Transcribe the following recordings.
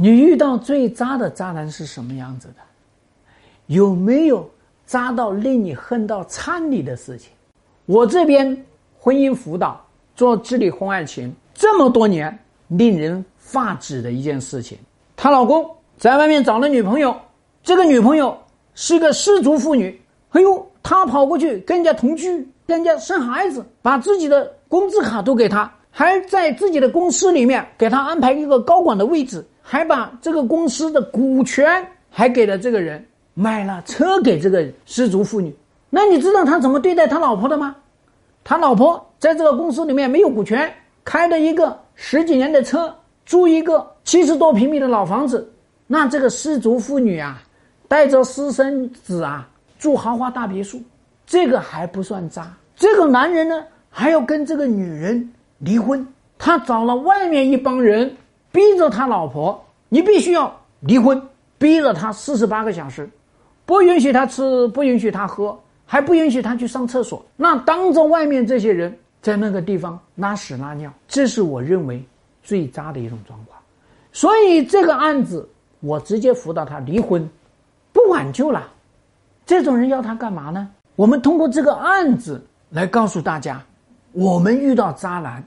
你遇到最渣的渣男是什么样子的？有没有渣到令你恨到颤栗的事情？我这边婚姻辅导做治理婚外情这么多年，令人发指的一件事情，她老公在外面找了女朋友，这个女朋友是个失足妇女，哎呦，她跑过去跟人家同居，跟人家生孩子，把自己的工资卡都给他，还在自己的公司里面给他安排一个高管的位置。还把这个公司的股权还给了这个人，买了车给这个失足妇女。那你知道他怎么对待他老婆的吗？他老婆在这个公司里面没有股权，开了一个十几年的车，住一个七十多平米的老房子。那这个失足妇女啊，带着私生子啊，住豪华大别墅，这个还不算渣。这个男人呢，还要跟这个女人离婚，他找了外面一帮人。逼着他老婆，你必须要离婚，逼着他四十八个小时，不允许他吃，不允许他喝，还不允许他去上厕所。那当着外面这些人在那个地方拉屎拉尿，这是我认为最渣的一种状况。所以这个案子我直接辅导他离婚，不挽救了。这种人要他干嘛呢？我们通过这个案子来告诉大家，我们遇到渣男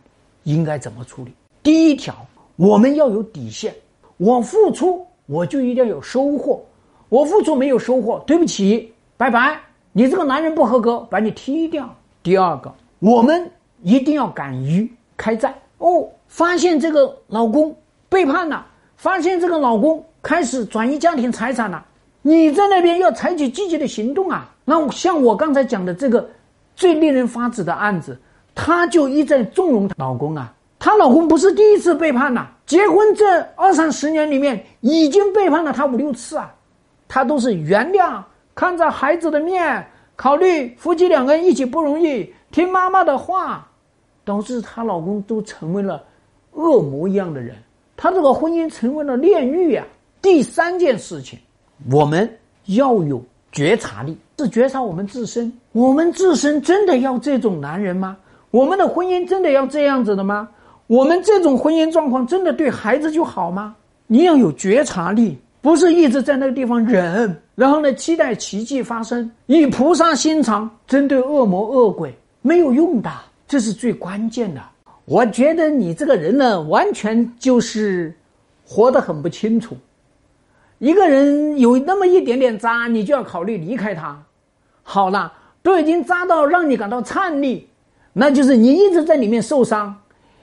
应该怎么处理。第一条。我们要有底线，我付出我就一定要有收获，我付出没有收获，对不起，拜拜，你这个男人不合格，把你踢掉。第二个，我们一定要敢于开战哦。发现这个老公背叛了，发现这个老公开始转移家庭财产了，你在那边要采取积极的行动啊。那像我刚才讲的这个最令人发指的案子，她就一再纵容老公啊。她老公不是第一次背叛了，结婚这二三十年里面已经背叛了她五六次啊，她都是原谅，看着孩子的面，考虑夫妻两个人一起不容易，听妈妈的话，导致她老公都成为了恶魔一样的人，她这个婚姻成为了炼狱呀。第三件事情，我们要有觉察力，是觉察我们自身，我们自身真的要这种男人吗？我们的婚姻真的要这样子的吗？我们这种婚姻状况真的对孩子就好吗？你要有觉察力，不是一直在那个地方忍，然后呢期待奇迹发生，以菩萨心肠针对恶魔恶鬼没有用的，这是最关键的。我觉得你这个人呢，完全就是活得很不清楚。一个人有那么一点点渣，你就要考虑离开他。好了，都已经渣到让你感到颤栗，那就是你一直在里面受伤。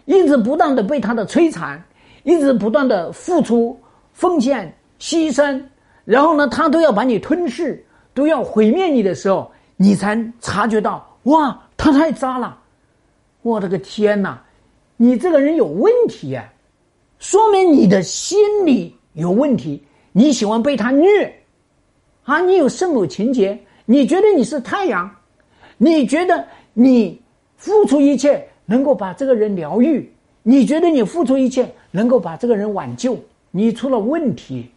一直不断的被他的摧残，一直不断的付出、奉献、牺牲，然后呢，他都要把你吞噬，都要毁灭你的时候，你才察觉到，哇，他太渣了！我的个天哪，你这个人有问题啊，说明你的心理有问题。你喜欢被他虐，啊，你有圣母情节，你觉得你是太阳，你觉得你付出一切。能够把这个人疗愈，你觉得你付出一切能够把这个人挽救？你出了问题，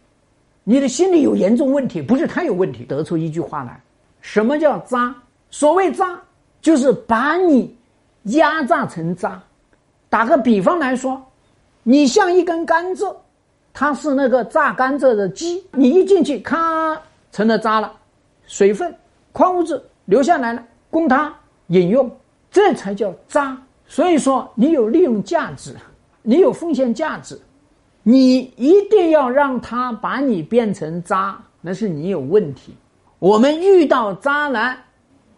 你的心理有严重问题，不是他有问题。得出一句话来，什么叫渣？所谓渣，就是把你压榨成渣。打个比方来说，你像一根甘蔗，它是那个榨甘蔗的机，你一进去，咔，成了渣了，水分、矿物质留下来了，供它饮用，这才叫渣。所以说，你有利用价值，你有奉献价值，你一定要让他把你变成渣，那是你有问题。我们遇到渣男，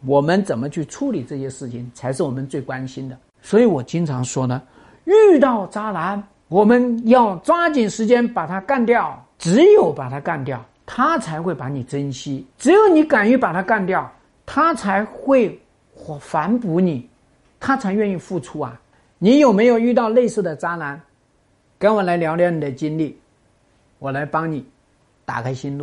我们怎么去处理这些事情，才是我们最关心的。所以我经常说呢，遇到渣男，我们要抓紧时间把他干掉。只有把他干掉，他才会把你珍惜；只有你敢于把他干掉，他才会反哺你。他才愿意付出啊！你有没有遇到类似的渣男？跟我来聊聊你的经历，我来帮你打开心路。